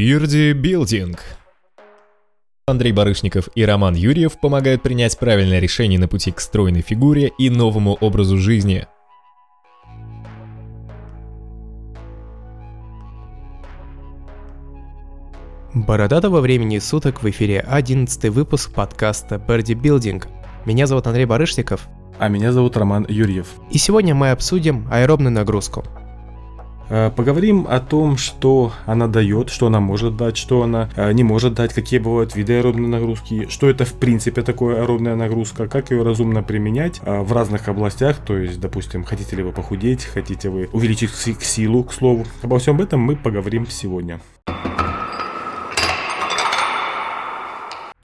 Бирди Билдинг. Андрей Барышников и Роман Юрьев помогают принять правильное решение на пути к стройной фигуре и новому образу жизни. Бородатого времени суток в эфире 11 выпуск подкаста Birdie Building. Меня зовут Андрей Барышников. А меня зовут Роман Юрьев. И сегодня мы обсудим аэробную нагрузку. Э, поговорим о том, что она дает, что она может дать, что она э, не может дать, какие бывают виды аэробной нагрузки, что это в принципе такое аэробная нагрузка, как ее разумно применять э, в разных областях, то есть, допустим, хотите ли вы похудеть, хотите вы увеличить силу, к слову. Обо всем этом мы поговорим сегодня.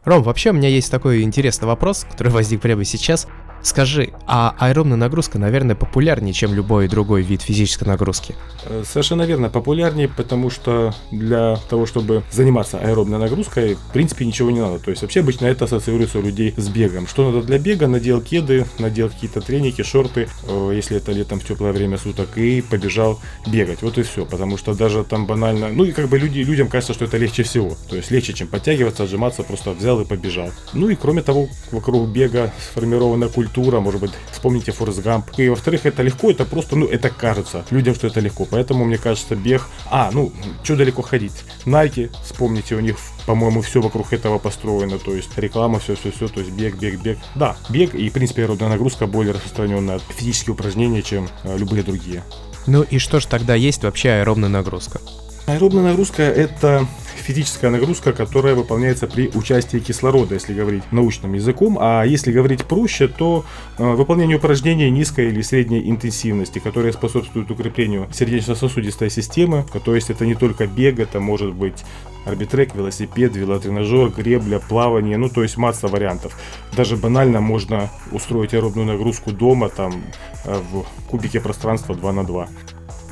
Ром, вообще у меня есть такой интересный вопрос, который возник прямо сейчас. Скажи, а аэробная нагрузка, наверное, популярнее, чем любой другой вид физической нагрузки? Э, совершенно верно, популярнее, потому что для того, чтобы заниматься аэробной нагрузкой, в принципе, ничего не надо. То есть вообще обычно это ассоциируется у людей с бегом. Что надо для бега? Надел кеды, надел какие-то треники, шорты, э, если это летом в теплое время суток, и побежал бегать. Вот и все. Потому что даже там банально, ну и как бы люди, людям кажется, что это легче всего. То есть легче, чем подтягиваться, отжиматься, просто взял и побежал. Ну и кроме того, вокруг бега сформирована культура культура, может быть, вспомните Форест Гамп. И во-вторых, это легко, это просто, ну, это кажется людям, что это легко. Поэтому, мне кажется, бег... А, ну, что далеко ходить? Nike, вспомните, у них по-моему, все вокруг этого построено, то есть реклама, все-все-все, то есть бег, бег, бег. Да, бег и, в принципе, аэробная нагрузка более распространенная физические упражнения, чем э, любые другие. Ну и что же тогда есть вообще аэробная нагрузка? Аэробная нагрузка – это физическая нагрузка, которая выполняется при участии кислорода, если говорить научным языком. А если говорить проще, то э, выполнение упражнений низкой или средней интенсивности, которые способствуют укреплению сердечно-сосудистой системы. То есть это не только бег, это может быть арбитрек, велосипед, велотренажер, гребля, плавание, ну то есть масса вариантов. Даже банально можно устроить аэробную нагрузку дома, там э, в кубике пространства 2 на 2.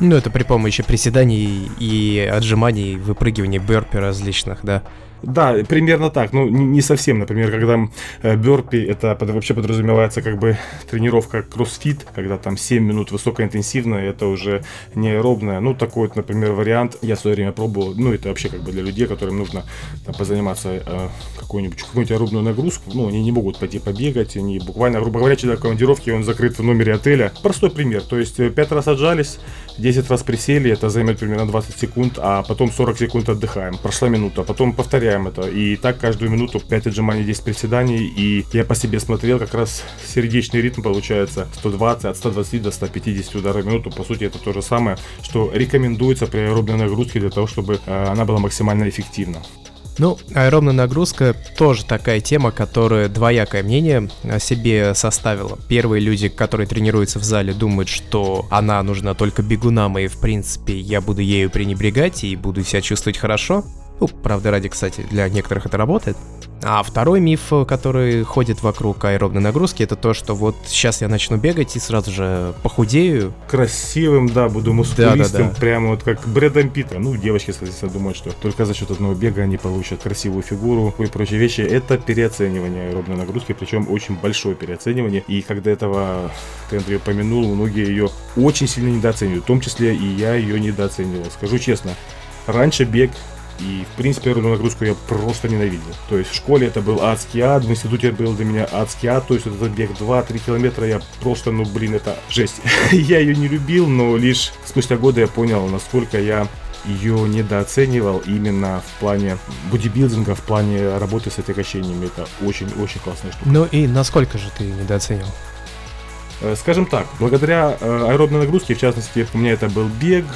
Ну, это при помощи приседаний и отжиманий, выпрыгиваний, бёрпи различных, да. Да, примерно так. Ну, не совсем. Например, когда э, бёрпи, это вообще подразумевается как бы тренировка кроссфит, когда там 7 минут высокоинтенсивная, это уже не аэробная. Ну, такой вот, например, вариант я в свое время пробовал. Ну, это вообще как бы для людей, которым нужно там, позаниматься э, какую-нибудь, какую-нибудь аэробную нагрузку. Ну, они не могут пойти побегать, они буквально, грубо говоря, человек в командировке, он закрыт в номере отеля. Простой пример. То есть 5 э, раз отжались, 10 раз присели, это займет примерно 20 секунд, а потом 40 секунд отдыхаем. Прошла минута, потом повторяем это. И так каждую минуту 5 отжиманий, 10 приседаний. И я по себе смотрел, как раз сердечный ритм получается 120, от 120 до 150 ударов в минуту. По сути, это то же самое, что рекомендуется при аэробной нагрузке для того, чтобы э, она была максимально эффективна. Ну, аэробная нагрузка тоже такая тема, которая двоякое мнение о себе составила. Первые люди, которые тренируются в зале, думают, что она нужна только бегунам, и в принципе я буду ею пренебрегать и буду себя чувствовать хорошо. Ну, правда, ради, кстати, для некоторых это работает. А второй миф, который ходит вокруг аэробной нагрузки, это то, что вот сейчас я начну бегать и сразу же похудею. Красивым, да, буду мускулистым, да, да, да. прямо вот как Брэдом Питта. Ну, девочки, соответственно, думают, что только за счет одного бега они получат красивую фигуру и прочие вещи. Это переоценивание аэробной нагрузки, причем очень большое переоценивание. И когда этого ты, Андрей, упомянул, многие ее очень сильно недооценивают, в том числе и я ее недооценивал. Скажу честно, раньше бег и, в принципе, эту нагрузку я просто ненавидел. То есть в школе это был адский ад, в институте это был для меня адский ад. То есть этот бег 2-3 километра, я просто, ну, блин, это жесть. я ее не любил, но лишь спустя годы я понял, насколько я ее недооценивал именно в плане бодибилдинга, в плане работы с отягощениями. Это очень-очень классная штука. Ну и насколько же ты недооценил? Э, скажем так, благодаря э, аэробной нагрузке, в частности, у меня это был бег,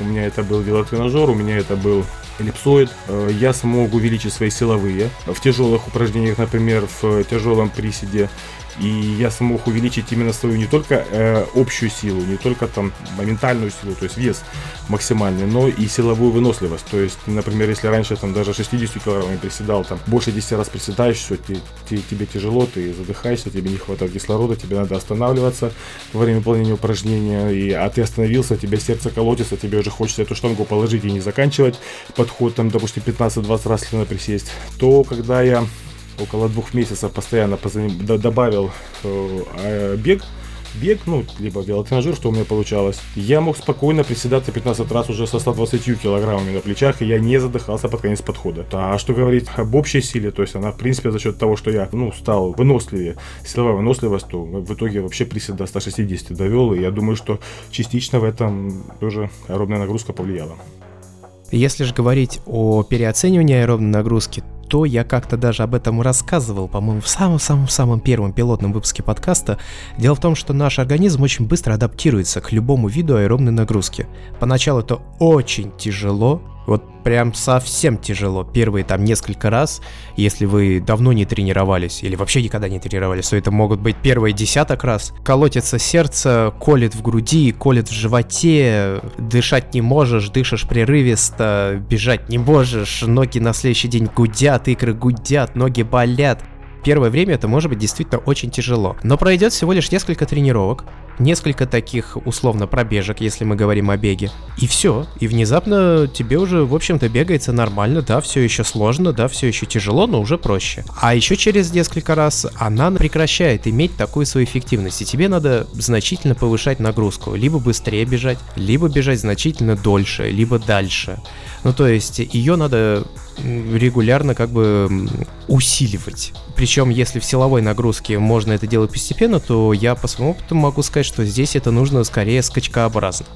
у меня это был велотренажер, у меня это был эллипсоид. Э, я смог увеличить свои силовые в тяжелых упражнениях, например, в тяжелом приседе и я смог увеличить именно свою не только э, общую силу, не только там моментальную силу, то есть вес максимальный, но и силовую выносливость. То есть, например, если раньше там даже 60 килограммами приседал, там больше 10 раз приседаешь, все, тебе, тебе, тебе тяжело, ты задыхаешься, тебе не хватает кислорода, тебе надо останавливаться во время выполнения упражнения, и, а ты остановился, тебе сердце колотится, тебе уже хочется эту штангу положить и не заканчивать подход, там, допустим, 15-20 раз, если присесть, то когда я около двух месяцев постоянно добавил э, бег бег, ну, либо велотренажер, что у меня получалось, я мог спокойно приседать 15 раз уже со 120 килограммами на плечах, и я не задыхался под конец подхода. А что говорить об общей силе, то есть она, в принципе, за счет того, что я, ну, стал выносливее, силовая выносливость, то в итоге вообще присед до 160 довел, и я думаю, что частично в этом тоже аэробная нагрузка повлияла. Если же говорить о переоценивании аэробной нагрузки, то я как-то даже об этом рассказывал, по-моему, в самом-самом-самом первом пилотном выпуске подкаста. Дело в том, что наш организм очень быстро адаптируется к любому виду аэробной нагрузки. Поначалу это очень тяжело, вот прям совсем тяжело. Первые там несколько раз, если вы давно не тренировались или вообще никогда не тренировались, то это могут быть первые десяток раз. Колотится сердце, колет в груди, колет в животе, дышать не можешь, дышишь прерывисто, бежать не можешь, ноги на следующий день гудят, икры гудят, ноги болят. Первое время это может быть действительно очень тяжело. Но пройдет всего лишь несколько тренировок, несколько таких условно пробежек, если мы говорим о беге. И все. И внезапно тебе уже, в общем-то, бегается нормально, да, все еще сложно, да, все еще тяжело, но уже проще. А еще через несколько раз она прекращает иметь такую свою эффективность, и тебе надо значительно повышать нагрузку. Либо быстрее бежать, либо бежать значительно дольше, либо дальше. Ну, то есть ее надо регулярно как бы усиливать. Причем, если в силовой нагрузке можно это делать постепенно, то я по своему опыту могу сказать, что здесь это нужно скорее скачкообразно.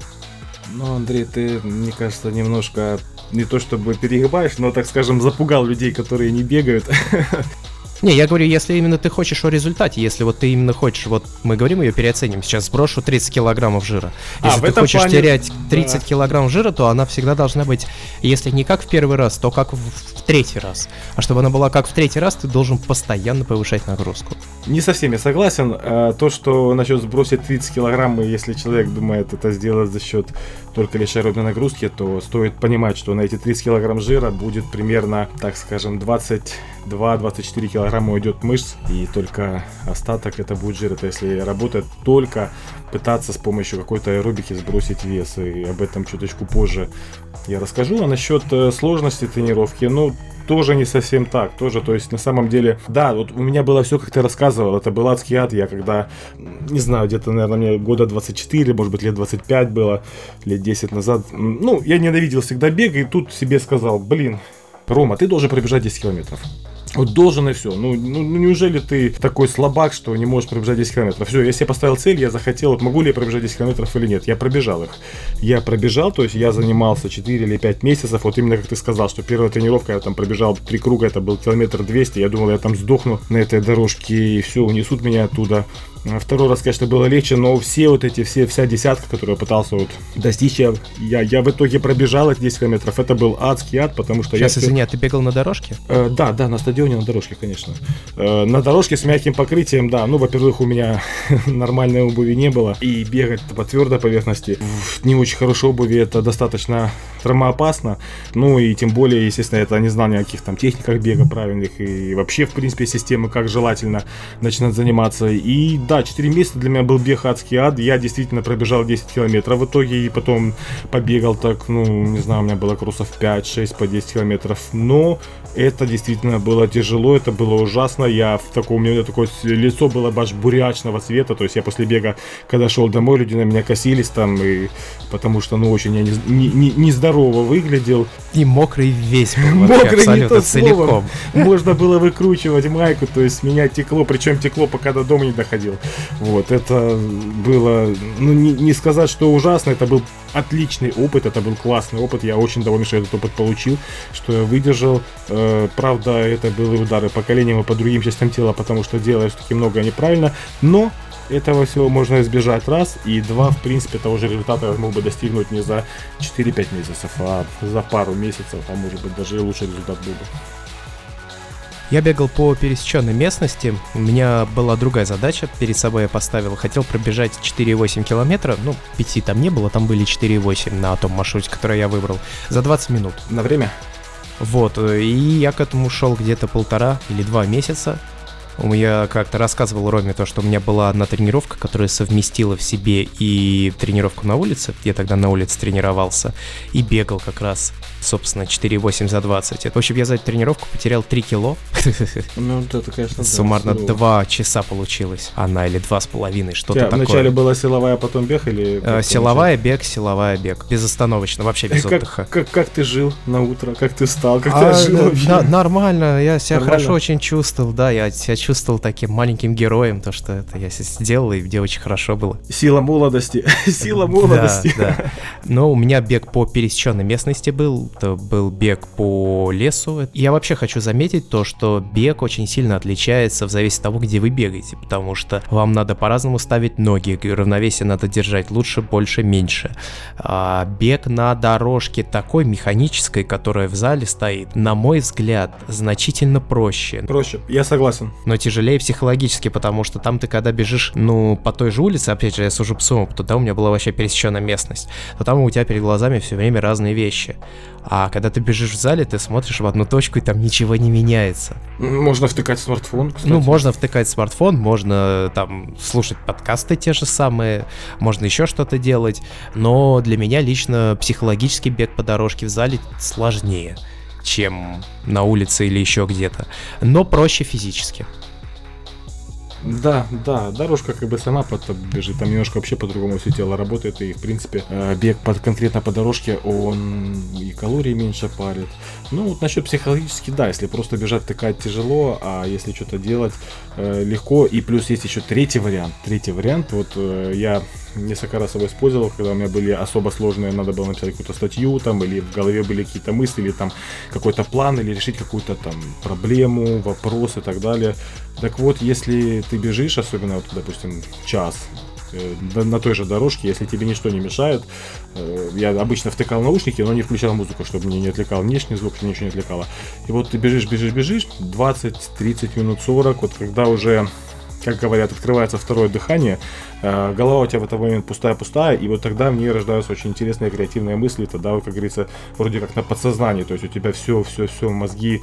Ну, Андрей, ты, мне кажется, немножко не то чтобы перегибаешь, но, так скажем, запугал людей, которые не бегают. Не, я говорю, если именно ты хочешь о результате, если вот ты именно хочешь, вот мы говорим ее переоценим, сейчас сброшу 30 килограммов жира. А, если а, ты хочешь плане... терять 30 да. килограмм жира, то она всегда должна быть, если не как в первый раз, то как в, в третий раз. А чтобы она была как в третий раз, ты должен постоянно повышать нагрузку. Не совсем я согласен. А, то, что насчет сбросить 30 килограмм, если человек думает это сделать за счет только лишь аэробной нагрузки, то стоит понимать, что на эти 30 килограмм жира будет примерно, так скажем, 22-24 килограмма уйдет мышц, и только остаток это будет жир. Это если работать только пытаться с помощью какой-то аэробики сбросить вес, и об этом чуточку позже я расскажу. А насчет э, сложности тренировки, ну, тоже не совсем так, тоже, то есть на самом деле, да, вот у меня было все, как ты рассказывал, это был адский ад, я когда, не знаю, где-то, наверное, мне года 24, может быть, лет 25 было, лет 10 назад, ну, я ненавидел всегда бег, и тут себе сказал, блин, Рома, ты должен пробежать 10 километров. Вот должен и все. Ну, ну, ну, неужели ты такой слабак, что не можешь пробежать 10 километров? Все, я себе поставил цель, я захотел, вот могу ли я пробежать 10 километров или нет. Я пробежал их. Я пробежал, то есть я занимался 4 или 5 месяцев, вот именно как ты сказал, что первая тренировка, я там пробежал 3 круга, это был километр 200, я думал, я там сдохну на этой дорожке, и все, унесут меня оттуда. А второй раз, конечно, было легче, но все вот эти, все, вся десятка, которую я пытался вот достичь, я, я, я в итоге пробежал эти 10 километров. Это был адский ад, потому что Сейчас, я... извини, а ты бегал на дорожке? Э, да, да, на стадионе на дорожке, конечно. Э, на дорожке с мягким покрытием, да. Ну, во-первых, у меня нормальной обуви не было. И бегать по твердой поверхности в не очень хорошей обуви это достаточно травмоопасно. Ну, и тем более, естественно, это не знал никаких там техниках бега правильных. И вообще, в принципе, системы, как желательно начинать заниматься. И да, да, 4 месяца для меня был бег адский ад. Я действительно пробежал 10 километров в итоге и потом побегал так, ну, не знаю, у меня было кроссов 5-6 по 10 километров. Но это действительно было тяжело, это было ужасно. Я в таком, у меня такое лицо было аж бурячного цвета. То есть я после бега, когда шел домой, люди на меня косились там, и потому что, ну, очень я нездорово не, не, не выглядел. И мокрый весь был Мокрый абсолютно целиком. Можно было выкручивать майку, то есть меня текло, причем текло, пока до дома не доходил. Вот, это было, ну, не, не сказать, что ужасно, это был отличный опыт, это был классный опыт, я очень доволен, что я этот опыт получил, что я выдержал. Э, правда, это были удары по коленям и по другим частям тела, потому что делаешь таки многое неправильно, но этого всего можно избежать раз, и два, в принципе, того же результата я мог бы достигнуть не за 4-5 месяцев, а за пару месяцев, а может быть даже и лучший результат был бы. Я бегал по пересеченной местности, у меня была другая задача, перед собой я поставил, хотел пробежать 4,8 километра, ну, 5 там не было, там были 4,8 на том маршруте, который я выбрал, за 20 минут. На время? Вот, и я к этому шел где-то полтора или два месяца, У меня как-то рассказывал Роме то, что у меня была одна тренировка, которая совместила в себе и тренировку на улице, я тогда на улице тренировался, и бегал как раз, собственно, 4,8 за 20. В общем, я за эту тренировку потерял 3 кило. Ну, это, конечно, Суммарно да, 2 часа получилось. Она или 2,5, что-то такое. Вначале была силовая, а потом бег или... Э, силовая, бег, силовая, бег. Безостановочно, вообще без отдыха. Как, как ты жил на утро? Как ты встал? Как а, ты жил на, Нормально, я себя хорошо очень чувствовал, да, я себя чувствовал таким маленьким героем, то, что это я сделал, и где очень хорошо было. Сила молодости, сила молодости. Да, да. Но у меня бег по пересеченной местности был, это был бег по лесу. Я вообще хочу заметить то, что бег очень сильно отличается в зависимости от того, где вы бегаете, потому что вам надо по-разному ставить ноги, равновесие надо держать лучше, больше, меньше. А бег на дорожке такой механической, которая в зале стоит, на мой взгляд, значительно проще. Проще, я согласен. Но тяжелее психологически, потому что там ты когда бежишь, ну, по той же улице, опять же, я сужу псом, там у меня была вообще пересеченная местность, то там у тебя перед глазами все время разные вещи. А когда ты бежишь в зале, ты смотришь в одну точку, и там ничего не меняется. Можно втыкать смартфон, кстати. Ну, можно втыкать смартфон, можно там слушать подкасты те же самые, можно еще что-то делать. Но для меня лично психологический бег по дорожке в зале сложнее, чем на улице или еще где-то. Но проще физически. Да, да, дорожка как бы сама под бежит, там немножко вообще по-другому все тело работает, и в принципе э, бег под, конкретно по дорожке, он и калорий меньше парит. Ну вот насчет психологически, да, если просто бежать тыкать тяжело, а если что-то делать э, легко, и плюс есть еще третий вариант, третий вариант, вот э, я несколько раз его использовал, когда у меня были особо сложные, надо было написать какую-то статью, там, или в голове были какие-то мысли, или там какой-то план, или решить какую-то там проблему, вопрос и так далее. Так вот, если ты бежишь, особенно, вот, допустим, час, на той же дорожке, если тебе ничто не мешает. Э, я обычно втыкал наушники, но не включал музыку, чтобы меня не отвлекал внешний звук, чтобы ничего не отвлекало. И вот ты бежишь, бежишь, бежишь, 20, 30 минут, 40, вот когда уже как говорят, открывается второе дыхание, э, голова у тебя в этот момент пустая-пустая, и вот тогда мне рождаются очень интересные креативные мысли, тогда, как говорится, вроде как на подсознании, то есть у тебя все, все, все, мозги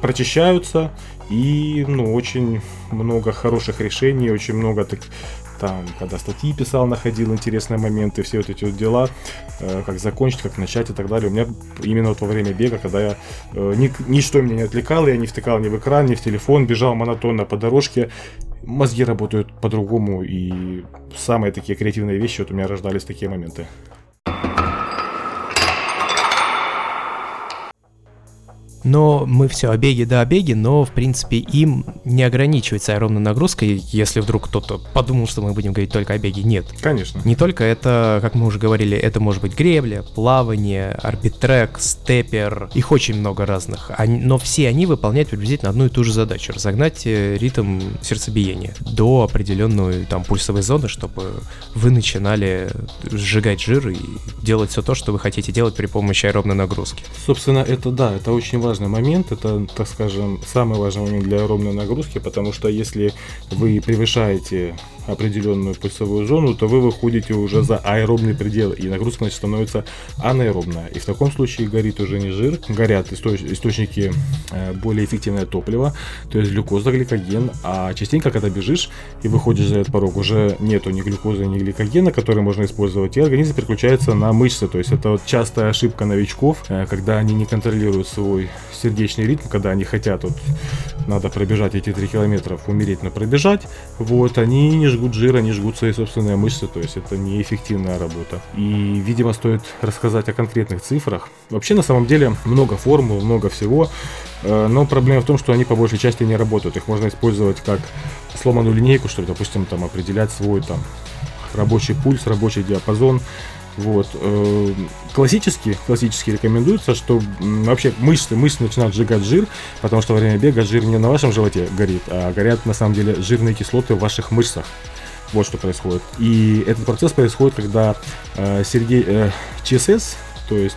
прочищаются, и, ну, очень много хороших решений, очень много так, там, когда статьи писал, находил интересные моменты, все вот эти вот дела, э, как закончить, как начать и так далее. У меня именно вот во время бега, когда я э, ни, ничто меня не отвлекало, я не втыкал ни в экран, ни в телефон, бежал монотонно по дорожке, мозги работают по-другому, и самые такие креативные вещи вот у меня рождались такие моменты. Но мы все обеги да обеги, но в принципе им не ограничивается аэробная нагрузка, если вдруг кто-то подумал, что мы будем говорить только о беге. Нет. Конечно. Не только это, как мы уже говорили, это может быть гребля, плавание, арбитрек, степер, их очень много разных. Они, но все они выполняют приблизительно одну и ту же задачу. Разогнать э, ритм сердцебиения до определенной там пульсовой зоны, чтобы вы начинали сжигать жир и делать все то, что вы хотите делать при помощи аэробной нагрузки. Собственно, это да, это очень важно важный момент, это, так скажем, самый важный момент для аэробной нагрузки, потому что если вы превышаете определенную пульсовую зону, то вы выходите уже за аэробный предел, и нагрузка значит, становится анаэробная. И в таком случае горит уже не жир, горят источ источники э, более эффективное топливо, то есть глюкоза, гликоген, а частенько, когда бежишь и выходишь за этот порог, уже нету ни глюкозы, ни гликогена, которые можно использовать, и организм переключается на мышцы, то есть это вот частая ошибка новичков, э, когда они не контролируют свой сердечный ритм, когда они хотят, вот, надо пробежать эти 3 километров, умереть, но пробежать, вот, они не жгут жир, они жгут свои собственные мышцы, то есть это неэффективная работа. И, видимо, стоит рассказать о конкретных цифрах. Вообще, на самом деле, много формул, много всего, э, но проблема в том, что они по большей части не работают. Их можно использовать как сломанную линейку, чтобы, допустим, там определять свой там рабочий пульс, рабочий диапазон, вот. Э, классически, классически рекомендуется, что вообще мышцы, мышцы начинают сжигать жир, потому что во время бега жир не на вашем животе горит, а горят на самом деле жирные кислоты в ваших мышцах. Вот что происходит. И этот процесс происходит, когда э, Сергей э, ЧСС, то есть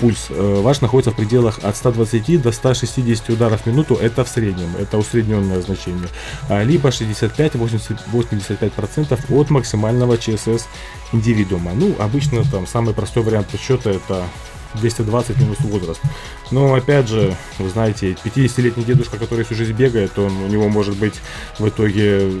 пульс э, ваш находится в пределах от 120 до 160 ударов в минуту, это в среднем, это усредненное значение, а, либо 65-85% от максимального ЧСС индивидуума. Ну, обычно там самый простой вариант расчета это 220 минус возраст. Но опять же, вы знаете, 50-летний дедушка, который всю жизнь бегает, он, у него может быть в итоге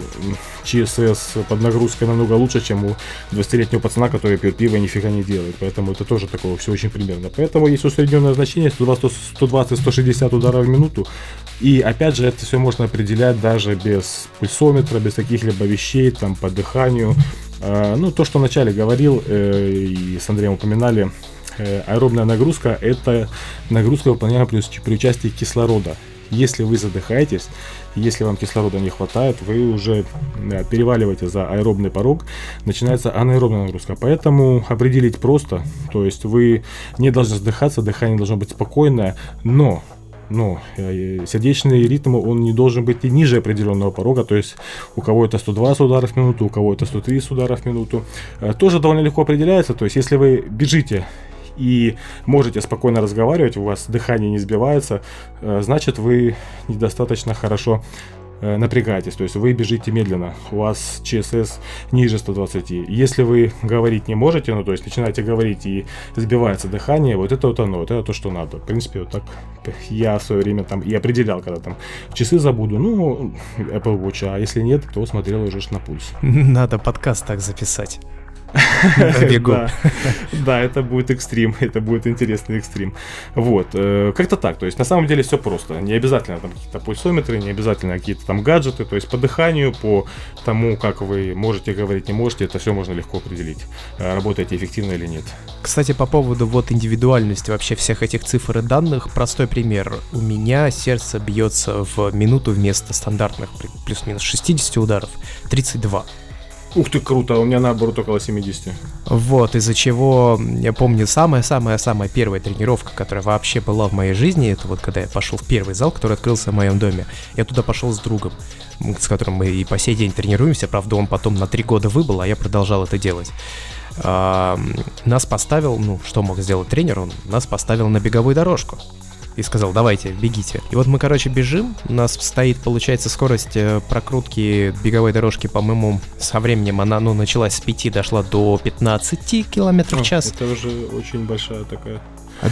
ЧСС под нагрузкой намного лучше, чем у 20-летнего пацана, который пьет пиво и нифига не делает. Поэтому это тоже такого все очень примерно. Поэтому есть усредненное значение 120-160 ударов в минуту. И опять же, это все можно определять даже без пульсометра, без каких-либо вещей, там, по дыханию. А, ну, то, что вначале говорил, э, и с Андреем упоминали, аэробная нагрузка – это нагрузка, выполняемая при, участии кислорода. Если вы задыхаетесь, если вам кислорода не хватает, вы уже да, переваливаете за аэробный порог, начинается анаэробная нагрузка. Поэтому определить просто, то есть вы не должны задыхаться, дыхание должно быть спокойное, но но э, сердечный ритм, он не должен быть и ниже определенного порога, то есть у кого это 120 ударов в минуту, у кого это 130 ударов в минуту, э, тоже довольно легко определяется, то есть если вы бежите и можете спокойно разговаривать, у вас дыхание не сбивается, э, значит вы недостаточно хорошо э, напрягаетесь, то есть вы бежите медленно, у вас ЧСС ниже 120. Если вы говорить не можете, ну то есть начинаете говорить и сбивается дыхание, вот это вот оно, вот это то, что надо. В принципе, вот так я в свое время там и определял, когда там часы забуду, ну, Apple Watch, а если нет, то смотрел уже на пульс. Надо подкаст так записать. бегу. Да, это будет экстрим, это будет интересный экстрим. Вот, э, как-то так, то есть на самом деле все просто. Не обязательно там какие-то пульсометры, не обязательно какие-то там гаджеты, то есть по дыханию, по тому, как вы можете говорить, не можете, это все можно легко определить, э, работаете эффективно или нет. Кстати, по поводу вот индивидуальности вообще всех этих цифр и данных, простой пример. У меня сердце бьется в минуту вместо стандартных плюс-минус 60 ударов 32. Ух ты, круто, у меня наоборот около 70. Вот, из-за чего, я помню, самая-самая-самая первая тренировка, которая вообще была в моей жизни, это вот когда я пошел в первый зал, который открылся в моем доме. Я туда пошел с другом, с которым мы и по сей день тренируемся, правда, он потом на три года выбыл, а я продолжал это делать. А, нас поставил, ну, что мог сделать тренер, он нас поставил на беговую дорожку и сказал, давайте, бегите. И вот мы, короче, бежим, у нас стоит, получается, скорость э, прокрутки беговой дорожки, по-моему, со временем она, ну, началась с 5, дошла до 15 километров в час. Это уже очень большая такая...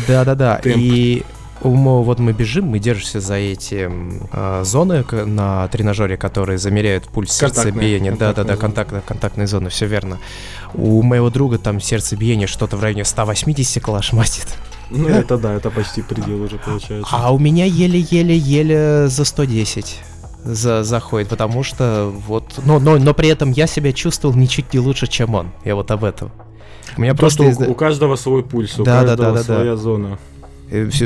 Да-да-да, и вот мы бежим, мы держимся за эти э, зоны на тренажере, которые замеряют пульс сердцебиения. Да-да-да, контактные, контактные зоны, все верно. У моего друга там сердцебиение что-то в районе 180 калашматит. Ну, это да, это почти предел уже получается. А у меня еле-еле-еле за 110 за, заходит, потому что вот, но, но, но при этом я себя чувствовал ничуть не лучше, чем он. Я вот об этом. У меня То, просто что у, у каждого свой пульс, у да, каждого да, да, своя да. зона.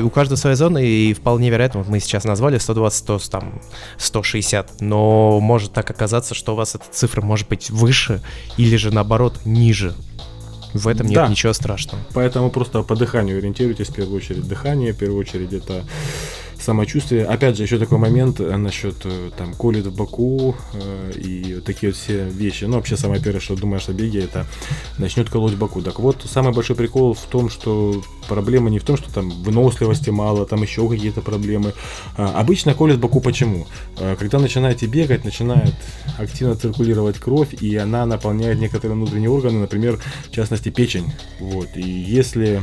У каждого своя зона, и вполне вероятно, вот мы сейчас назвали 120, 100, там, 160, но может так оказаться, что у вас эта цифра может быть выше или же наоборот ниже. В этом нет да. ничего страшного. Поэтому просто по дыханию ориентируйтесь в первую очередь. Дыхание, в первую очередь, это самочувствие. Опять же, еще такой момент э, насчет э, там колет в боку э, и такие вот все вещи. Ну, вообще, самое первое, что думаешь о беге, это начнет колоть в боку. Так вот, самый большой прикол в том, что проблема не в том, что там выносливости мало, там еще какие-то проблемы. А, обычно колет в боку почему? А, когда начинаете бегать, начинает активно циркулировать кровь, и она наполняет некоторые внутренние органы, например, в частности, печень. Вот. И если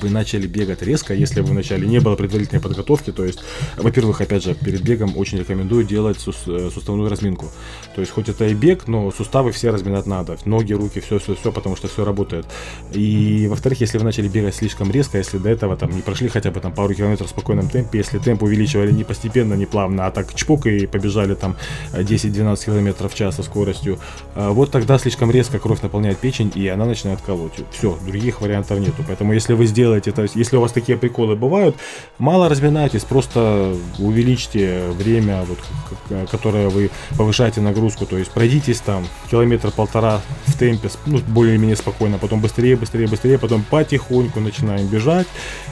вы начали бегать резко, если вы вначале не было предварительной подготовки, то есть, во-первых, опять же, перед бегом очень рекомендую делать э, суставную разминку. То есть, хоть это и бег, но суставы все разминать надо. Ноги, руки, все, все, все, потому что все работает. И, во-вторых, если вы начали бегать слишком резко, если до этого там не прошли хотя бы там пару километров в спокойном темпе, если темп увеличивали не постепенно, не плавно, а так чпок и побежали там 10-12 километров в час со скоростью, э, вот тогда слишком резко кровь наполняет печень, и она начинает колоть. Все, других вариантов нету. Поэтому, если вы сделаете, то есть если у вас такие приколы бывают, мало разминайтесь, просто увеличьте время, вот, которое вы повышаете нагрузку, то есть пройдитесь там километр-полтора в темпе, ну, более-менее спокойно, потом быстрее, быстрее, быстрее, потом потихоньку начинаем бежать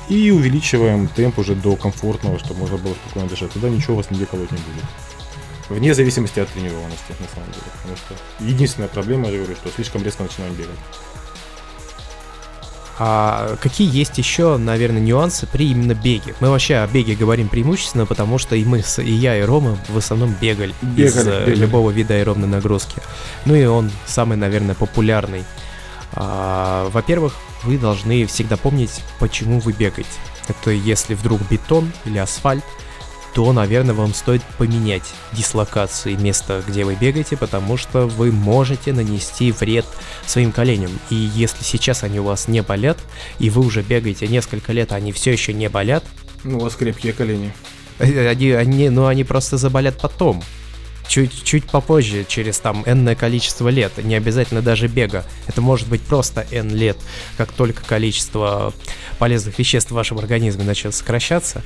и увеличиваем темп уже до комфортного, чтобы можно было спокойно дышать. Тогда ничего вас нигде колоть не будет. Вне зависимости от тренированности, на самом деле. Потому что единственная проблема, я говорю, что слишком резко начинаем бегать. А какие есть еще, наверное, нюансы при именно беге? Мы вообще о беге говорим преимущественно, потому что и мы, и я, и Рома в основном бегали, бегали из э, бегали. любого вида аэробной нагрузки. Ну и он самый, наверное, популярный. А, во-первых, вы должны всегда помнить, почему вы бегаете. Это если вдруг бетон или асфальт, то, наверное, вам стоит поменять дислокации места, где вы бегаете, потому что вы можете нанести вред своим коленям. И если сейчас они у вас не болят, и вы уже бегаете несколько лет, а они все еще не болят... Ну, у вас крепкие колени. Они, они, ну, они просто заболят потом. Чуть-чуть попозже, через там энное количество лет, не обязательно даже бега. Это может быть просто n лет. Как только количество полезных веществ в вашем организме начнет сокращаться,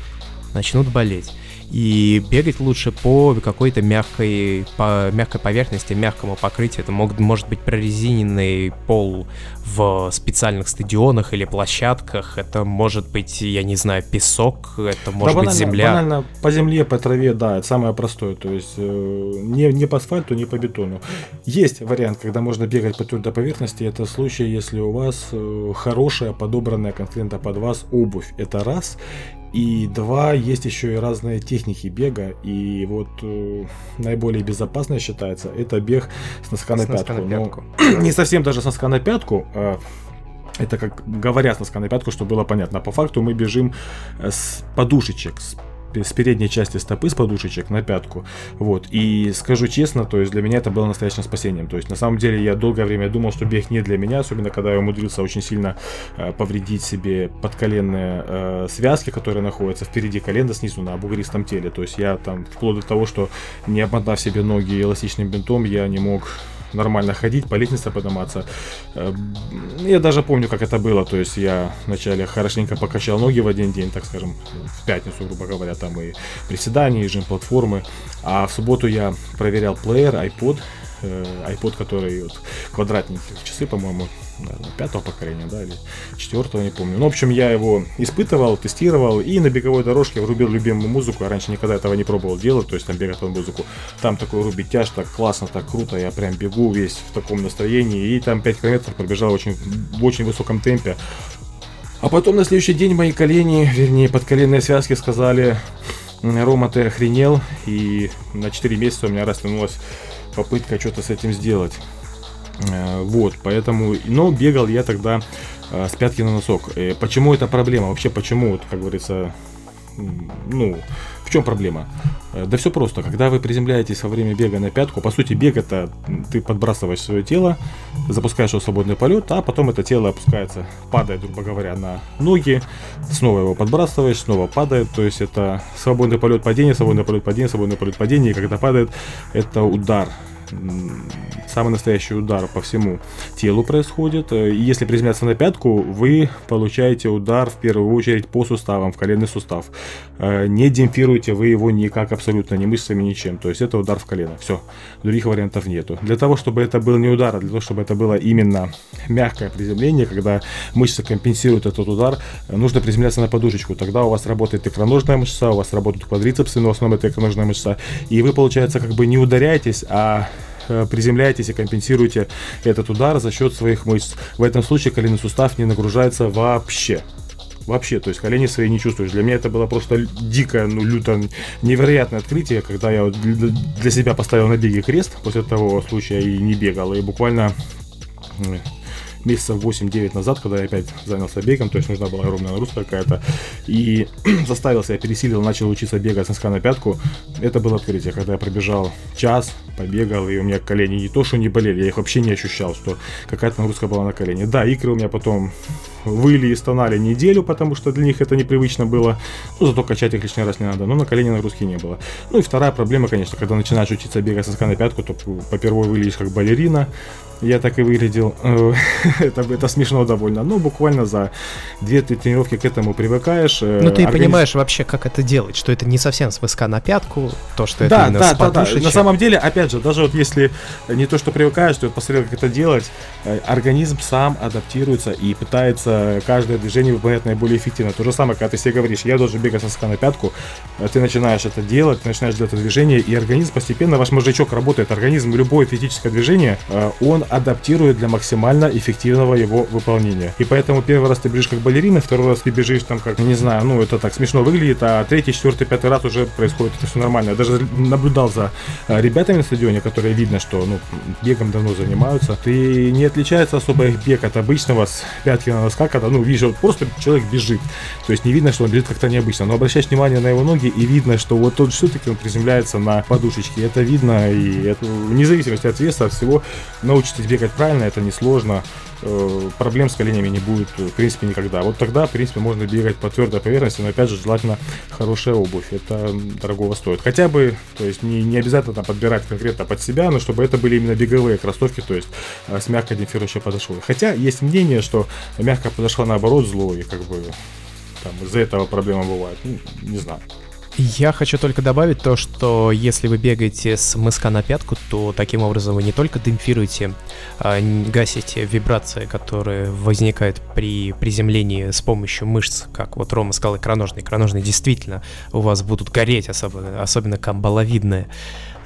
начнут болеть. И бегать лучше по какой-то мягкой, по мягкой поверхности, мягкому покрытию. Это мог, может быть прорезиненный пол в специальных стадионах или площадках. Это может быть, я не знаю, песок, это может да, быть земля. Банально по земле, по траве, да, это самое простое. То есть э, не, не по асфальту, не по бетону. Есть вариант, когда можно бегать по твердой поверхности. Это случай, если у вас э, хорошая, подобранная конкретно под вас обувь. Это раз. И два, есть еще и разные техники бега. И вот э, наиболее безопасное считается это бег с носка с на пятку. На пятку. Но, не совсем даже с носка на пятку. А это как говорят с носка на пятку, чтобы было понятно. По факту мы бежим э, с подушечек, с с передней части стопы, с подушечек на пятку. Вот. И скажу честно, то есть для меня это было настоящим спасением. То есть на самом деле я долгое время думал, что бег не для меня, особенно когда я умудрился очень сильно э, повредить себе подколенные э, связки, которые находятся впереди колена снизу на бугристом теле. То есть я там вплоть до того, что не обмотав себе ноги эластичным бинтом, я не мог нормально ходить, по лестнице подниматься. Эм, я даже помню, как это было. То есть я вначале хорошенько покачал ноги в один день, так скажем, в пятницу, грубо говоря, там и приседания, и жим-платформы. А в субботу я проверял плеер, iPod, э, iPod, который вот, квадратненькие часы, по-моему, наверное, пятого поколения, да, или четвертого, не помню. Ну, в общем, я его испытывал, тестировал, и на беговой дорожке врубил любимую музыку. Я раньше никогда этого не пробовал делать, то есть там бегать под музыку. Там такой рубить тяж, так классно, так круто, я прям бегу весь в таком настроении, и там 5 километров пробежал очень, в очень высоком темпе. А потом на следующий день мои колени, вернее, подколенные связки сказали, Рома, ты охренел, и на 4 месяца у меня растянулась попытка что-то с этим сделать. Э, вот, поэтому, но бегал я тогда э, с пятки на носок. Э, почему это проблема? Вообще, почему, вот, как говорится, ну, в чем проблема? Да все просто. Когда вы приземляетесь во время бега на пятку, по сути, бег это ты подбрасываешь свое тело, запускаешь его в свободный полет, а потом это тело опускается, падает, грубо говоря, на ноги, снова его подбрасываешь, снова падает. То есть это свободный полет падения, свободный полет падения, свободный полет падения. И когда падает, это удар самый настоящий удар по всему телу происходит. Э, и если приземляться на пятку, вы получаете удар в первую очередь по суставам, в коленный сустав. Э, не демпфируете вы его никак абсолютно, ни мышцами, ничем. То есть это удар в колено. Все. Других вариантов нету. Для того, чтобы это был не удар, а для того, чтобы это было именно мягкое приземление, когда мышцы компенсируют этот удар, нужно приземляться на подушечку. Тогда у вас работает икроножная мышца, у вас работают квадрицепсы, но в основном это икроножная мышца. И вы, получается, как бы не ударяетесь, а приземляетесь и компенсируете этот удар за счет своих мышц. В этом случае коленный сустав не нагружается вообще. Вообще, то есть колени свои не чувствуешь. Для меня это было просто дикое, ну, люто невероятное открытие, когда я для себя поставил на беге крест после того случая и не бегал. И буквально месяцев 8-9 назад, когда я опять занялся бегом, то есть нужна была огромная нагрузка какая-то, и заставил себя, пересилил, начал учиться бегать с носка на пятку, это было открытие, когда я пробежал час, побегал, и у меня колени не то, что не болели, я их вообще не ощущал, что какая-то нагрузка была на колени. Да, икры у меня потом выли и стонали неделю, потому что для них это непривычно было. Ну, зато качать их лишний раз не надо. Но на колени нагрузки не было. Ну и вторая проблема, конечно, когда начинаешь учиться бегать со на пятку, то по первой выглядишь как балерина. Я так и выглядел. Это, это смешно довольно. Но буквально за 2-3 тренировки к этому привыкаешь. Э, ну ты организ... понимаешь вообще, как это делать, что это не совсем с ВСК на пятку, то, что это да, именно да, с да, да. На самом деле, опять же, даже вот если не то, что привыкаешь, то посмотрел, как это делать, э, организм сам адаптируется и пытается каждое движение выполнять наиболее эффективно. То же самое, когда ты себе говоришь, я должен бегать со носка на пятку, а ты начинаешь это делать, ты начинаешь делать это движение, и организм постепенно, ваш мозжечок работает, организм любое физическое движение, э, он адаптирует для максимально эффективного его выполнения. И поэтому первый раз ты бежишь как балерина, второй раз ты бежишь там как, не знаю, ну это так смешно выглядит, а третий, четвертый, пятый раз уже происходит это все нормально. Я даже наблюдал за э, ребятами стадионе, которые видно, что ну, бегом давно занимаются, ты не отличается особо их бег от обычного с пятки на носках, когда, ну, вот просто человек бежит. То есть не видно, что он бежит как-то необычно. Но обращаешь внимание на его ноги и видно, что вот тот все-таки он приземляется на подушечке. Это видно, и это, вне зависимости от веса, от всего, научитесь бегать правильно, это несложно. Э, проблем с коленями не будет, в принципе, никогда. Вот тогда, в принципе, можно бегать по твердой поверхности, но, опять же, желательно хорошая обувь. Это дорогого стоит. Хотя бы, то есть, не, не обязательно там подбирать конкретно под себя, но чтобы это были именно беговые кроссовки, то есть, э, с мягкой демпфирующей подошвой. Хотя, есть мнение, что мягкая подошва, наоборот, зло, и как бы там из-за этого проблема бывает. Ну, не знаю. Я хочу только добавить то, что если вы бегаете с мыска на пятку, то таким образом вы не только демпфируете, а гасите вибрации, которые возникают при приземлении с помощью мышц, как вот Рома сказал, икроножные. Икроножные действительно у вас будут гореть, особенно, особенно камбаловидные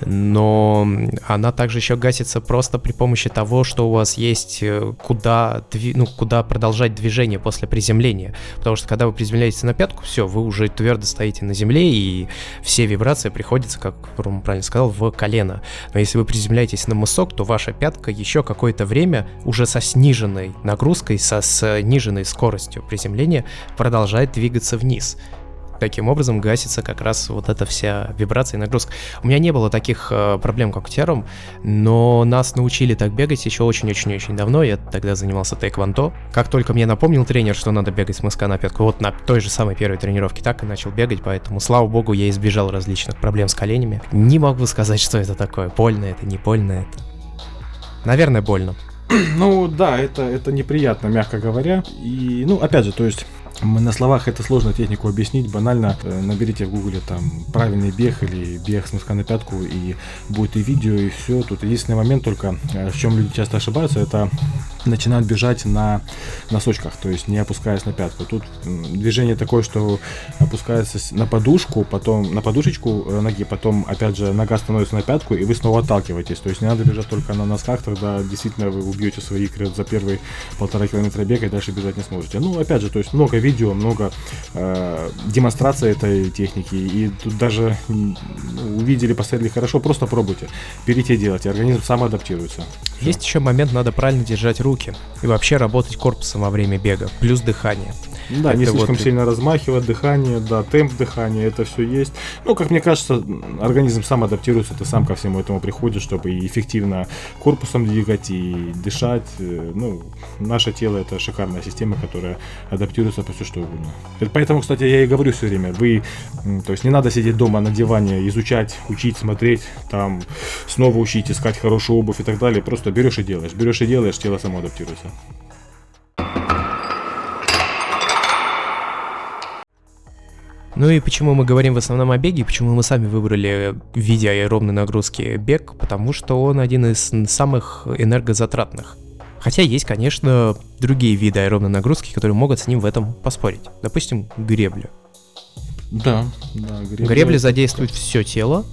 но она также еще гасится просто при помощи того, что у вас есть э, куда, ну, куда продолжать движение после приземления. Потому что когда вы приземляетесь на пятку, все, вы уже твердо стоите на земле, и все вибрации приходятся, как Рома правильно сказал, в колено. Но если вы приземляетесь на мысок, то ваша пятка еще какое-то время уже со сниженной нагрузкой, со сниженной скоростью приземления продолжает двигаться вниз. Таким образом гасится как раз вот эта вся вибрация и нагрузка. У меня не было таких э, проблем, как у тебя, Ром, но нас научили так бегать еще очень-очень-очень давно. Я тогда занимался тэквондо. Как только мне напомнил тренер, что надо бегать с мыска на пятку, вот на той же самой первой тренировке так и начал бегать, поэтому, слава богу, я избежал различных проблем с коленями. Не могу сказать, что это такое. Больно это, не больно это. Наверное, больно. Ну да, это, это неприятно, мягко говоря. И, ну, опять же, то есть на словах это сложно технику объяснить, банально э, наберите в гугле там правильный бег или бег с носка на пятку и будет и видео и все. Тут единственный момент только, э, в чем люди часто ошибаются, это начинают бежать на носочках, то есть не опускаясь на пятку. Тут движение такое, что опускается на подушку, потом на подушечку э, ноги, потом опять же нога становится на пятку, и вы снова отталкиваетесь. То есть не надо бежать только на носках, тогда действительно вы убьете свои икры за первые полтора километра бега и дальше бежать не сможете. Ну, опять же, то есть много видео, много э, демонстрации этой техники, и тут даже увидели, поставили хорошо, просто пробуйте, берите делайте, организм сам адаптируется. Есть еще момент, надо правильно держать руки и вообще работать корпусом во время бега, плюс дыхание. Да, это не слишком вот... сильно размахивать, дыхание, да, темп дыхания, это все есть. Ну, как мне кажется, организм сам адаптируется, ты сам ко всему этому приходишь, чтобы и эффективно корпусом двигать, и дышать. Э, ну, наше тело это шикарная система, которая адаптируется по все что угодно. Поэтому, кстати, я и говорю все время, вы, то есть не надо сидеть дома на диване, изучать, учить, смотреть, там, снова учить, искать хорошую обувь и так далее. Просто берешь и делаешь, берешь и делаешь, тело само адаптируется. Ну и почему мы говорим в основном о беге, почему мы сами выбрали в виде аэробной нагрузки бег, потому что он один из самых энергозатратных. Хотя есть, конечно, другие виды аэробной нагрузки, которые могут с ним в этом поспорить. Допустим, гребля. Да, да, гребля. Гребля задействует все тело.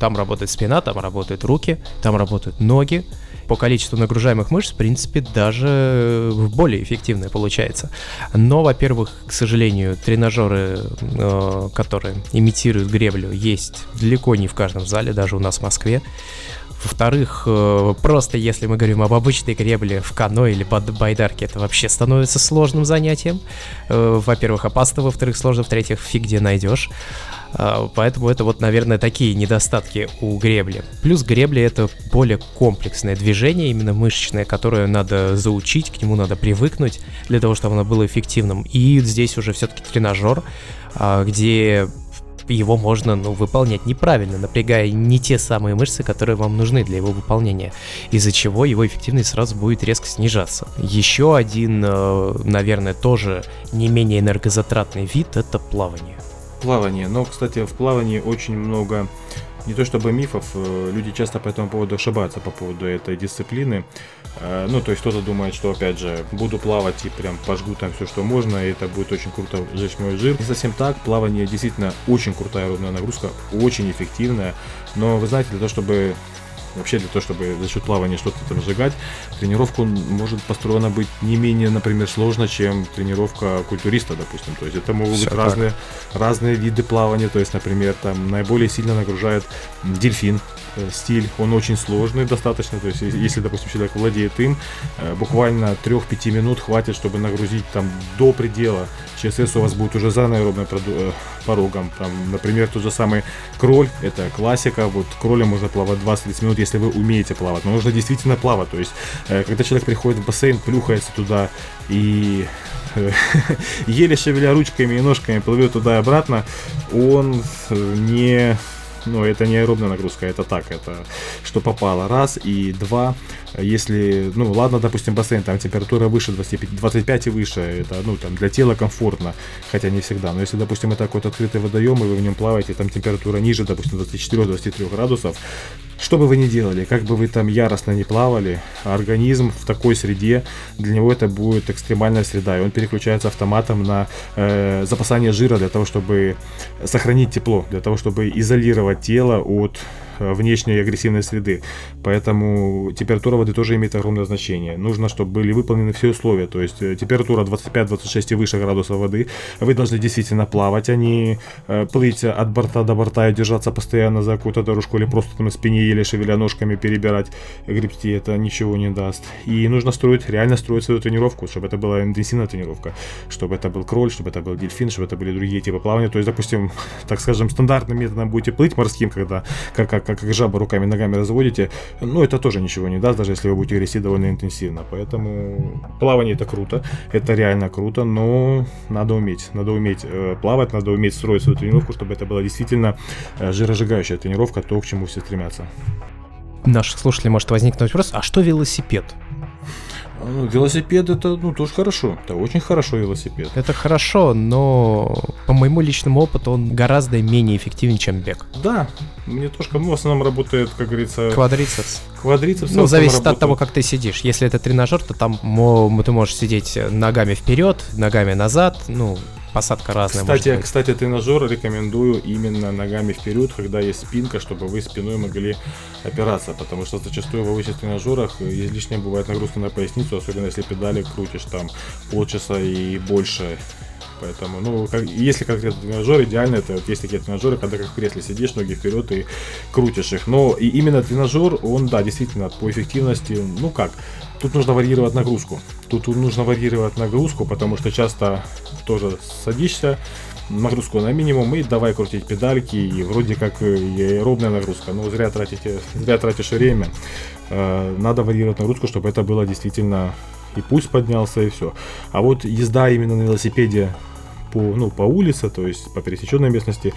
Там работает спина, там работают руки, там работают ноги по количеству нагружаемых мышц, в принципе, даже э, более эффективное получается. Но, во-первых, к сожалению, тренажеры, э, которые имитируют греблю, есть далеко не в каждом зале, даже у нас в Москве. Во-вторых, э, просто если мы говорим об обычной гребле в кано или под байдарке, это вообще становится сложным занятием. Во-первых, опасно, во-вторых, сложно, в-третьих, фиг где найдешь. А, поэтому это вот, наверное, такие недостатки у гребли. Плюс гребли это более комплексное движение, именно мышечное, которое надо заучить, к нему надо привыкнуть для того, чтобы оно было эффективным. И здесь уже все-таки тренажер, а, где его можно ну, выполнять неправильно, напрягая не те самые мышцы, которые вам нужны для его выполнения, из-за чего его эффективность сразу будет резко снижаться. Еще один, э, наверное, тоже не менее энергозатратный вид — это плавание плавание. Но, кстати, в плавании очень много не то чтобы мифов, э, люди часто по этому поводу ошибаются по поводу этой дисциплины. Э, ну, то есть кто-то думает, что, опять же, буду плавать и прям пожгу там все, что можно, и это будет очень круто сжечь мой жир. Не совсем так, плавание действительно очень крутая аэробная нагрузка, очень эффективная, но вы знаете, для того, чтобы Вообще для того, чтобы за счет плавания что-то там сжигать, тренировку может построена быть не менее, например, сложно, чем тренировка культуриста, допустим. То есть это могут Все быть разные, разные виды плавания. То есть, например, там наиболее сильно нагружает дельфин, стиль, он очень сложный достаточно, то есть если, допустим, человек владеет им, э, буквально 3-5 минут хватит, чтобы нагрузить там до предела. ЧСС у вас будет уже за аэробным порогом. Там, например, тот же самый кроль, это классика, вот кролем можно плавать 20-30 минут, если вы умеете плавать, но нужно действительно плавать, то есть когда человек приходит в бассейн, плюхается туда и еле шевеля ручками и ножками плывет туда и обратно, он не ну, это не аэробная нагрузка, это так, это что попало. Раз и два, если, ну, ладно, допустим, бассейн, там температура выше 25, 25 и выше, это, ну, там, для тела комфортно, хотя не всегда. Но если, допустим, это какой-то открытый водоем, и вы в нем плаваете, там температура ниже, допустим, 24-23 градусов, что бы вы ни делали, как бы вы там яростно не плавали, организм в такой среде, для него это будет экстремальная среда, и он переключается автоматом на э, запасание жира для того, чтобы сохранить тепло, для того, чтобы изолировать тело от внешней агрессивной среды. Поэтому температура воды тоже имеет огромное значение. Нужно, чтобы были выполнены все условия. То есть э, температура 25-26 и выше градусов воды. Вы должны действительно плавать, а не э, плыть от борта до борта и держаться постоянно за какую-то дорожку или просто там на спине еле шевеля ножками перебирать, гребти. Это ничего не даст. И нужно строить, реально строить свою тренировку, чтобы это была интенсивная тренировка. Чтобы это был кроль, чтобы это был дельфин, чтобы это были другие типы плавания. То есть, допустим, так скажем, стандартным методом будете плыть морским, когда как, как, как, как жаба руками ногами разводите, ну, это тоже ничего не даст, даже если вы будете грести довольно интенсивно. Поэтому плавание это круто, это реально круто, но надо уметь. Надо уметь э, плавать, надо уметь строить свою тренировку, чтобы это была действительно э, жиросжигающая тренировка, то, к чему все стремятся. Наших слушателей может возникнуть вопрос, а что велосипед? Ну, велосипед это, ну, тоже хорошо. Это очень хорошо велосипед. Это хорошо, но по моему личному опыту он гораздо менее эффективен, чем бег. Да, мне тоже, ну, в основном работает, как говорится... Квадрицепс. Квадрицепс. Ну, зависит работает. от того, как ты сидишь. Если это тренажер, то там ты можешь сидеть ногами вперед, ногами назад, ну, посадка разная. Кстати, кстати, тренажер рекомендую именно ногами вперед, когда есть спинка, чтобы вы спиной могли опираться, потому что зачастую в овощных тренажерах излишняя бывает нагрузка на поясницу, особенно если педали крутишь там полчаса и больше. Поэтому, ну, как, если конкретно тренажер, идеально это вот есть такие тренажеры, когда как в кресле сидишь, ноги вперед и крутишь их. Но и именно тренажер, он, да, действительно, по эффективности, ну как, тут нужно варьировать нагрузку. Тут нужно варьировать нагрузку, потому что часто тоже садишься, нагрузку на минимум и давай крутить педальки, и вроде как и аэробная нагрузка, но зря, тратите, зря тратишь время. Э, надо варьировать нагрузку, чтобы это было действительно и пульс поднялся, и все. А вот езда именно на велосипеде по, ну, по улице, то есть по пересеченной местности,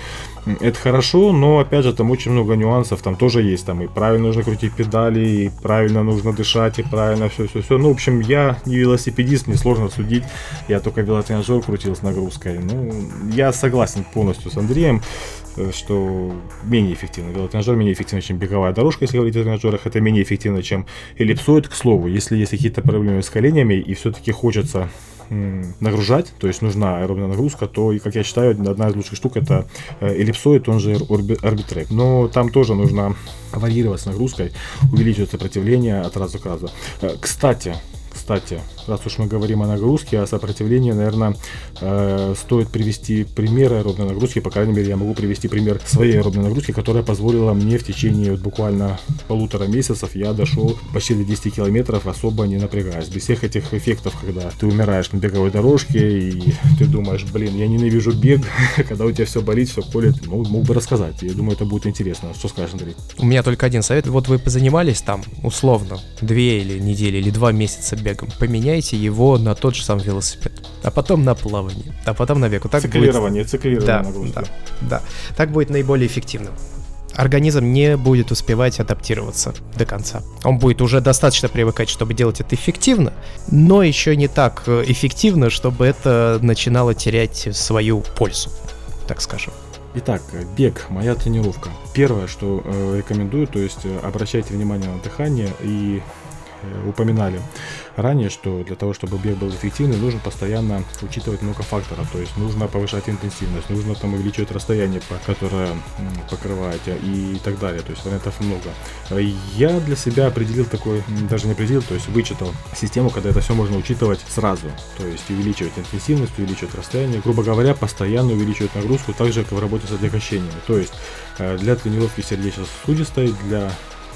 это хорошо, но опять же там очень много нюансов, там тоже есть, там и правильно нужно крутить педали, и правильно нужно дышать, и правильно все-все-все. Ну, в общем, я не велосипедист, мне сложно судить, я только велотренажер крутил с нагрузкой. Ну, я согласен полностью с Андреем, э, что менее эффективно. Велотренажер менее эффективно, чем беговая дорожка, если говорить о тренажерах. Это менее эффективно, чем эллипсоид. К слову, если есть какие-то проблемы с коленями и все-таки хочется нагружать, то есть нужна аэробная нагрузка, то, и, как я считаю, одна из лучших штук это э, эллипсоид, он же арбитрек. Но там тоже нужно варьировать с нагрузкой, увеличивать сопротивление от раза к разу. Э, кстати, кстати, раз уж мы говорим о нагрузке, о сопротивлении, наверное, э, стоит привести пример аэробной нагрузки. По крайней мере, я могу привести пример своей аэробной нагрузки, которая позволила мне в течение вот, буквально полутора месяцев я дошел почти до 10 километров, особо не напрягаясь. Без всех этих эффектов, когда ты умираешь на беговой дорожке и ты думаешь, блин, я ненавижу бег, когда у тебя все болит, все колет. Ну, мог бы рассказать. Я думаю, это будет интересно. Что скажешь, Андрей? У меня только один совет. Вот вы позанимались там, условно, две или недели, или два месяца бегом. Поменяйте его на тот же самый велосипед, а потом на плавание, а потом на бег. Так циклирование, будет... циклирование да, нагрузки. Да, да, так будет наиболее эффективным. Организм не будет успевать адаптироваться до конца. Он будет уже достаточно привыкать, чтобы делать это эффективно, но еще не так э, эффективно, чтобы это начинало терять свою пользу, так скажем. Итак, бег, моя тренировка. Первое, что э, рекомендую, то есть э, обращайте внимание на дыхание и упоминали ранее, что для того, чтобы бег был эффективным, нужно постоянно учитывать много факторов. То есть нужно повышать интенсивность, нужно там увеличивать расстояние, которое покрываете и так далее. То есть вариантов много. Я для себя определил такой, даже не определил, то есть вычитал систему, когда это все можно учитывать сразу. То есть увеличивать интенсивность, увеличивать расстояние. Грубо говоря, постоянно увеличивать нагрузку, так же, как в работе с отягощениями. То есть э, для тренировки сердечно-сосудистой, для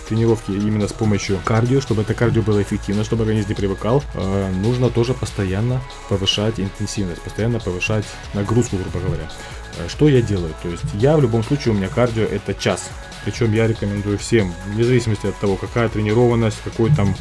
тренировки именно с помощью кардио, чтобы это кардио было эффективно, чтобы организм не привыкал, э, нужно тоже постоянно повышать интенсивность, постоянно повышать нагрузку, грубо говоря. Э, что я делаю? То есть я в любом случае, у меня кардио это час. Причем я рекомендую всем, вне зависимости от того, какая тренированность, какой там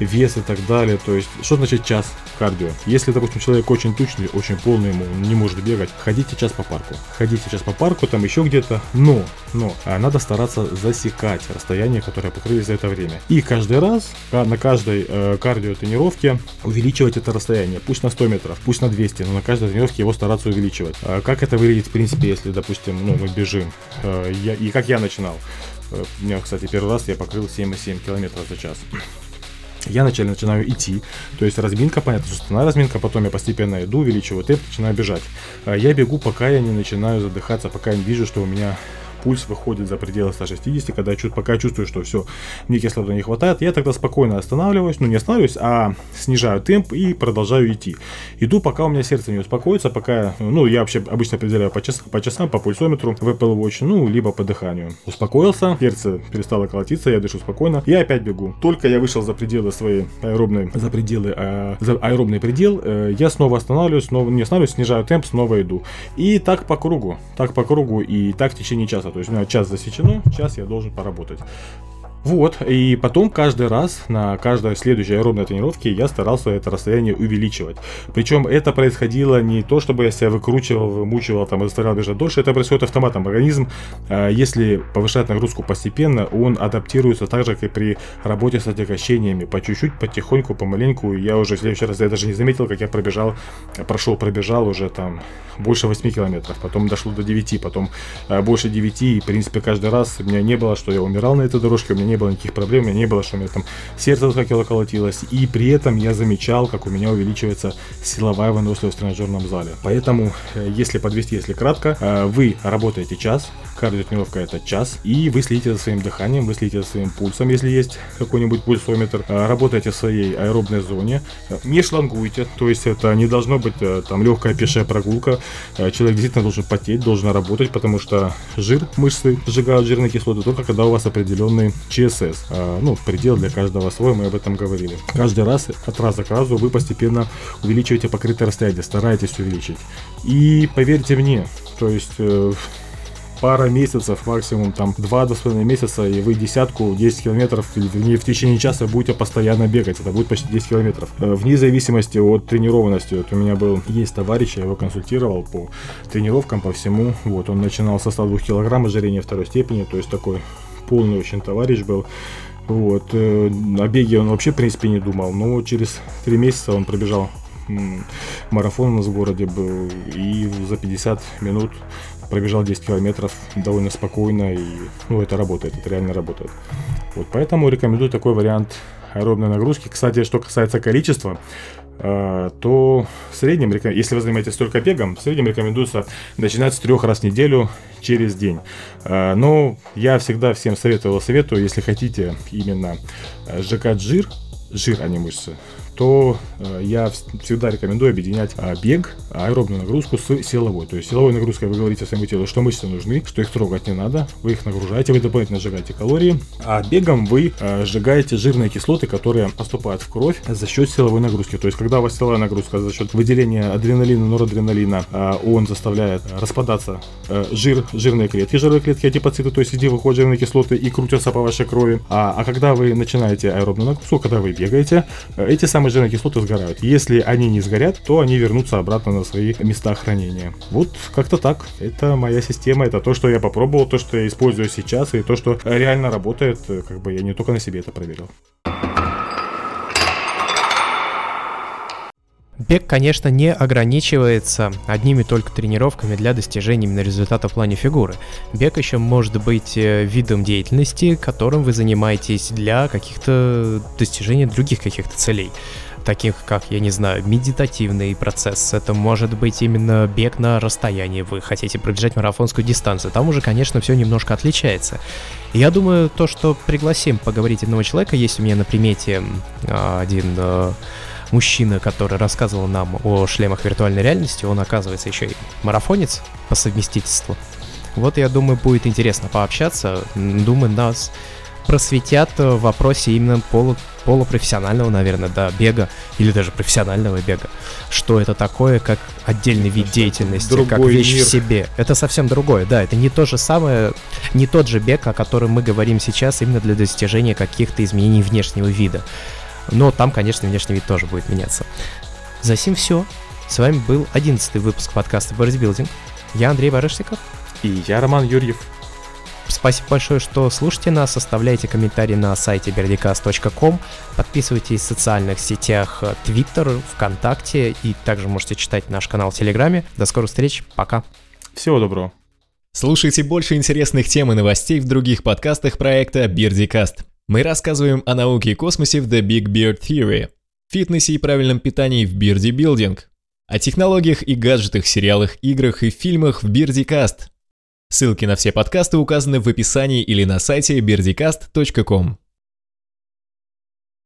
вес и так далее. То есть, что значит час кардио? Если, допустим, человек очень тучный, очень полный, ему не может бегать, ходите час по парку. Ходите час по парку, там еще где-то, но, но, а надо стараться засекать расстояние, которое покрыли за это время. И каждый раз, на каждой э, кардио тренировке увеличивать это расстояние. Пусть на 100 метров, пусть на 200, но на каждой тренировке его стараться увеличивать. А как это выглядит, в принципе, если, допустим, ну, мы бежим? Э, я, и как я начинал? Э, у меня, кстати, первый раз я покрыл 7,7 км за час я вначале начинаю идти, то есть разминка, понятно, суставная разминка, потом я постепенно иду, увеличиваю темп, начинаю бежать. А я бегу, пока я не начинаю задыхаться, пока я не вижу, что у меня пульс выходит за пределы 160, когда я чуть, пока чувствую, что все, мне кислорода не хватает, я тогда спокойно останавливаюсь, ну не останавливаюсь, а снижаю темп и продолжаю идти. Иду, пока у меня сердце не успокоится, пока, ну я вообще обычно определяю по часам, по, часам, по пульсометру в Apple Watch, ну либо по дыханию. Успокоился, сердце перестало колотиться, я дышу спокойно, я опять бегу. Только я вышел за пределы своей аэробной, за пределы, а, за аэробный предел, э, я снова останавливаюсь, снова не останавливаюсь, снижаю темп, снова иду. И так по кругу, так по кругу и так в течение часа. То есть у меня час засечено, час я должен поработать. Вот, и потом каждый раз на каждой следующей аэробной тренировке я старался это расстояние увеличивать. Причем это происходило не то, чтобы я себя выкручивал, вымучивал там, и заставлял бежать дольше, это происходит автоматом. Организм, а, если повышать нагрузку постепенно, он адаптируется так же, как и при работе с отягощениями. По чуть-чуть, потихоньку, помаленьку. Я уже в следующий раз, я даже не заметил, как я пробежал, прошел, пробежал уже там больше 8 километров, потом дошло до 9, потом а, больше 9, и в принципе каждый раз у меня не было, что я умирал на этой дорожке, у меня не не было никаких проблем, у меня не было, что у меня там сердце выскакивало, колотилось. И при этом я замечал, как у меня увеличивается силовая выносливость в тренажерном зале. Поэтому, э, если подвести, если кратко, э, вы работаете час, кардиотренировка это час, и вы следите за своим дыханием, вы следите за своим пульсом, если есть какой-нибудь пульсометр, э, работаете в своей аэробной зоне, не шлангуйте, то есть это не должно быть там легкая пешая прогулка, человек действительно должен потеть, должен работать, потому что жир, мышцы сжигают жирные кислоты только когда у вас определенный CSS. А, ну, предел для каждого свой, мы об этом говорили. Каждый раз, от раза к разу, вы постепенно увеличиваете покрытое расстояние, стараетесь увеличить. И поверьте мне, то есть э, пара месяцев, максимум там 2-2,5 месяца, и вы десятку, 10 километров, в, в течение часа будете постоянно бегать. Это будет почти 10 километров. Э, вне зависимости от тренированности. Вот у меня был, есть товарищ, я его консультировал по тренировкам, по всему. Вот, он начинал со 102 килограмм ожирения второй степени, то есть такой полный очень товарищ был. Вот. Э, о беге он вообще, в принципе, не думал. Но через три месяца он пробежал марафон у нас в городе был. И за 50 минут пробежал 10 километров довольно спокойно. И, ну, это работает, это реально работает. Вот, поэтому рекомендую такой вариант аэробной нагрузки. Кстати, что касается количества, то в среднем, если вы занимаетесь только бегом, в среднем рекомендуется начинать с трех раз в неделю через день. А, но я всегда всем советовал, советую, если хотите именно э, сжигать жир, жир, а не мышцы, то э, я всегда рекомендую объединять э, бег, аэробную нагрузку с силовой. То есть силовой нагрузкой вы говорите своему телу, что мышцы нужны, что их трогать не надо, вы их нагружаете, вы дополнительно сжигаете калории, а бегом вы э, сжигаете жирные кислоты, которые поступают в кровь за счет силовой нагрузки. То есть когда у вас силовая нагрузка за счет выделения адреналина, норадреналина, он заставляет распадаться жир, жирные клетки, жировые клетки, адипоциты, то есть иди выходят жирные кислоты и крутятся по вашей крови. А, а когда вы начинаете аэробную нагрузку, когда вы бегаете, эти самые самые кислоты сгорают. Если они не сгорят, то они вернутся обратно на свои места хранения. Вот как-то так. Это моя система, это то, что я попробовал, то, что я использую сейчас, и то, что реально работает. Как бы я не только на себе это проверил. Бег, конечно, не ограничивается одними только тренировками для достижения именно результата в плане фигуры. Бег еще может быть э, видом деятельности, которым вы занимаетесь для каких-то достижения других каких-то целей таких как, я не знаю, медитативный процесс. Это может быть именно бег на расстоянии. Вы хотите пробежать марафонскую дистанцию. Там уже, конечно, все немножко отличается. Я думаю, то, что пригласим поговорить одного человека, есть у меня на примете один а, мужчина, который рассказывал нам о шлемах виртуальной реальности, он оказывается еще и марафонец по совместительству. Вот я думаю, будет интересно пообщаться. Думаю, нас просветят в вопросе именно полу, полупрофессионального, наверное, да, бега или даже профессионального бега. Что это такое, как отдельный вид деятельности, Другой как вещь мир. в себе. Это совсем другое, да, это не то же самое, не тот же бег, о котором мы говорим сейчас именно для достижения каких-то изменений внешнего вида. Но там, конечно, внешний вид тоже будет меняться. За сим все. С вами был одиннадцатый выпуск подкаста Борисбилдинг. Я Андрей Барышников. И я Роман Юрьев. Спасибо большое, что слушаете нас, оставляйте комментарии на сайте berdicast.com, подписывайтесь в социальных сетях Twitter, ВКонтакте и также можете читать наш канал в Телеграме. До скорых встреч, пока. Всего доброго. Слушайте больше интересных тем и новостей в других подкастах проекта Birdicast. Мы рассказываем о науке и космосе в The Big Beard Theory, фитнесе и правильном питании в Beardy Building, о технологиях и гаджетах, сериалах, играх и фильмах в Birdicast. Ссылки на все подкасты указаны в описании или на сайте birdicast.com.